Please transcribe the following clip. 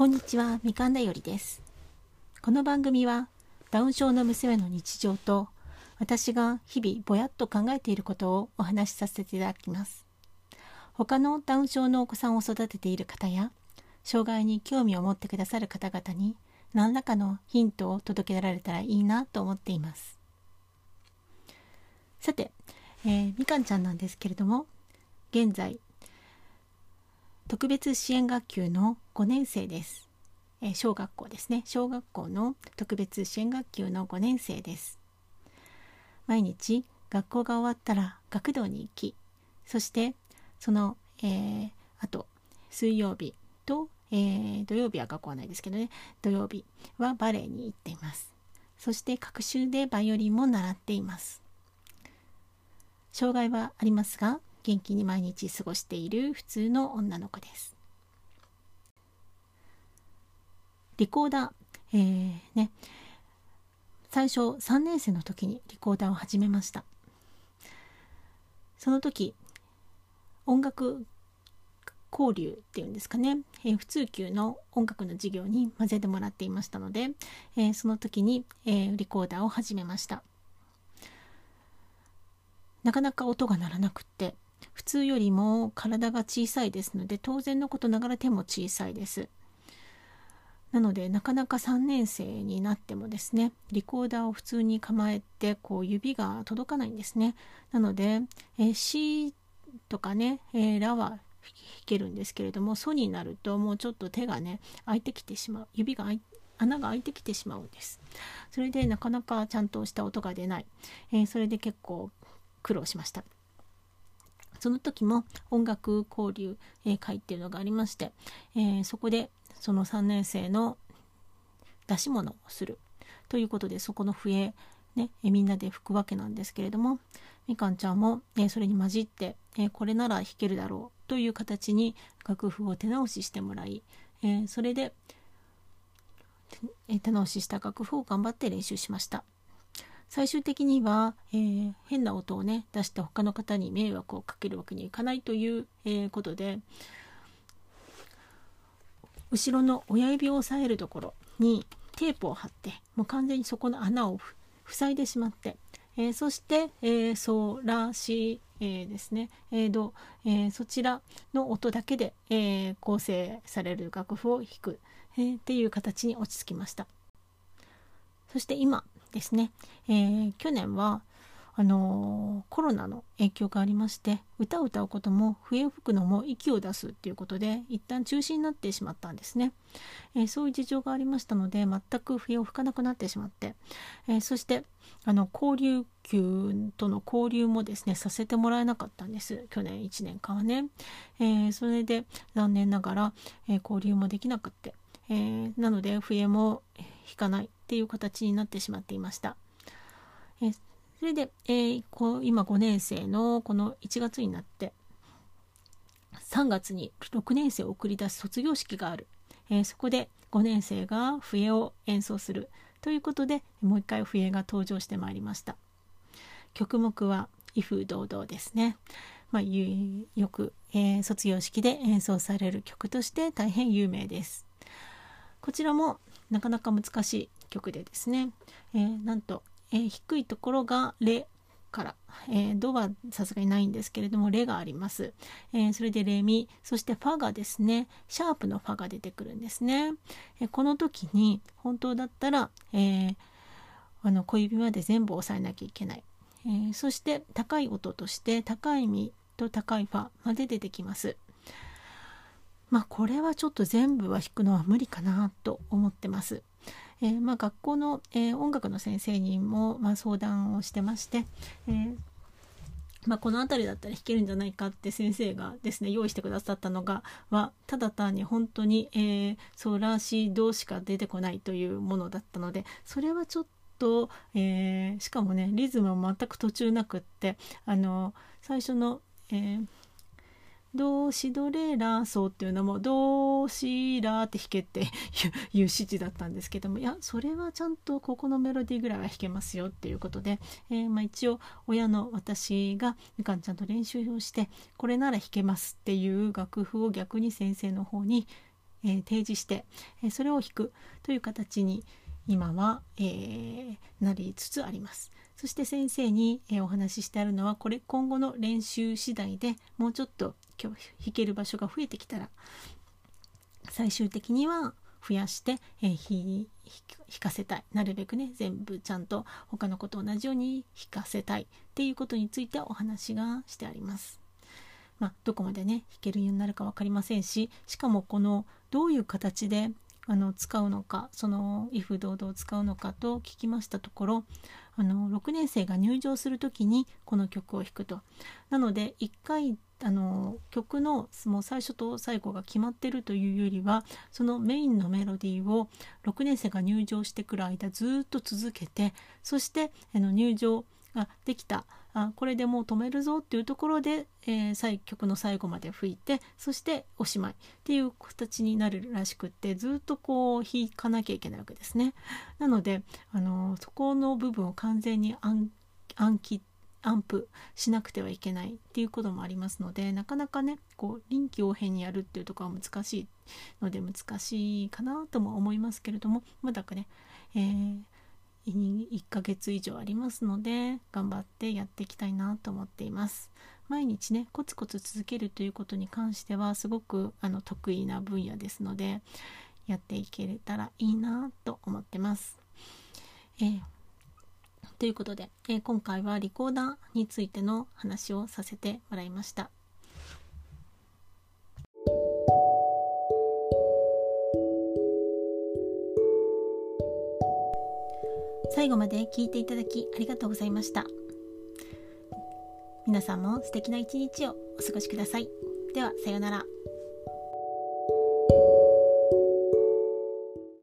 こんにちは、みかんだよりです。この番組はダウン症の娘の日常と私が日々ぼやっと考えていることをお話しさせていただきます。他のダウン症のお子さんを育てている方や障害に興味を持ってくださる方々に何らかのヒントを届けられたらいいなと思っています。さて、えーみかんちゃんなんですけれども現在特別支援学級の5年生です、えー小学校ですね。小学校の特別支援学級の5年生です。毎日学校が終わったら学童に行きそしてその、えーあと水曜日と、えー土曜日は学校はないですけどね。土曜日はバレエに行っています。そして学習でバイオリンも習っています。障害はありますが元気に毎日過ごしている普通の女の子です。リコーダー、えーね最初3年生の時にリコーダーを始めました。その時音楽交流っていうんですかね、えー普通級の音楽の授業に混ぜてもらっていましたので、えーその時に、えーリコーダーを始めました。なかなか音が鳴らなくって普通よりも体が小さいですので当然のことながら手も小さいです。なのでなかなか3年生になってもですねリコーダーを普通に構えてこう指が届かないんですね。なので、え、C とかね、えーラは弾けるんですけれどもソになるともうちょっと手がね開いてきてしまう。指が穴が開いてきてしまうんです。それでなかなかちゃんとした音が出ない、えーそれで結構苦労しました。その時も音楽交流、え会っていうのがありまして、えーそこでその3年生の出し物をするということでそこの笛ね、えみんなで吹くわけなんですけれどもみかんちゃんも、えそれに混じって、えこれなら弾けるだろうという形に楽譜を手直ししてもらい、えそれで、え手直しした楽譜を頑張って練習しました。最終的には、えー変な音をね出して他の方に迷惑をかけるわけにいかないという、えーことで後ろの親指を押さえるところにテープを貼ってもう完全にそこの穴をふ塞いでしまって、えーそして、えーソラシ、えーですね、えード、えーそちらの音だけで、えー構成される楽譜を弾く、えーっていう形に落ち着きました。そして今ですね、えー去年はあのーコロナの影響がありまして歌を歌うことも笛を吹くのも息を出すっていうことで一旦中止になってしまったんですね、えーそういう事情がありましたので全く笛を吹かなくなってしまって、えーそしてあの交流級との交流もですねさせてもらえなかったんです。去年1年間はね、えそれで残念ながら、え交流もできなくって、えなので笛もえー弾かない。っていう形になってしまっていました。えそれで、えーこう今5年生のこの1月になって3月に6年生を送り出す卒業式がある、えーそこで5年生が笛を演奏する。ということでもう一回笛が登場してまいりました。曲目は「威風堂々」ですね、まあ、よく、えー卒業式で演奏される曲として大変有名です。こちらもなかなか難しい曲でですね、えーなんと、えー低いところがレから、えードはさすがにないんですけれどもレがあります、えーそれでレミそしてファがですねシャープのファが出てくるんですね、えーこの時に本当だったら、えーあの小指まで全部押さえなきゃいけない、えーそして高い音として高いミと高いファまで出てきます。まあこれはちょっと全部は弾くのは無理かなと思ってます。えーまあ、学校の、えー音楽の先生にも、まあ、相談をしてまして、えーまあ、この辺りだったら弾けるんじゃないかって先生がですね用意してくださったのがはただ単に本当に、えー、ソラシードしか出てこないというものだったのでそれはちょっと、えーしかもねリズムも全く途中なくってあの最初の、えードシドレラソっていうのもドシラって弾けっていう指示だったんですけどもいやそれはちゃんとここのメロディーぐらいは弾けますよっていうことで、えーまあ、一応親の私がみかんちゃんと練習をしてこれなら弾けますっていう楽譜を逆に先生の方にえー、提示して、えー、それを弾くという形に今は、えー、なりつつあります。そして先生に、えお話ししてあるのはこれ今後の練習次第でもうちょっと今日弾ける場所が増えてきたら最終的には増やして、えー、弾かせたいなるべくね全部ちゃんと他の子と同じように弾かせたいっていうことについてお話がしてあります。まあ、どこまでね弾けるようになるか分かりませんししかもこのどういう形であの使うのかその「if 堂々」を使うのかと聞きましたところあの6年生が入場する時にこの曲を弾くと。なので1回あの曲のもう最初と最後が決まってるというよりはそのメインのメロディーを6年生が入場してくる間ずっと続けてそしてあの入場ができたあこれでもう止めるぞっていうところで、えー、曲の最後まで吹いてそしておしまいっていう形になるらしくってずっとこう弾かなきゃいけないわけですね。なので、あのそこの部分を完全に暗記アンプしなくてはいけないっていうこともありますのでなかなかねこう臨機応変にやるっていうところは難しいので難しいかなとも思いますけれどもまだかね、えー、1ヶ月以上ありますので頑張ってやっていきたいなと思っています。毎日ねコツコツ続けるということに関してはすごくあの得意な分野ですのでやっていけれたらいいなと思ってます、えー、ということで、えー、今回はリコーダーについての話をさせてもらいました。最後まで聞いていただきありがとうございました。皆さんも素敵な一日をお過ごしください。ではさようなら。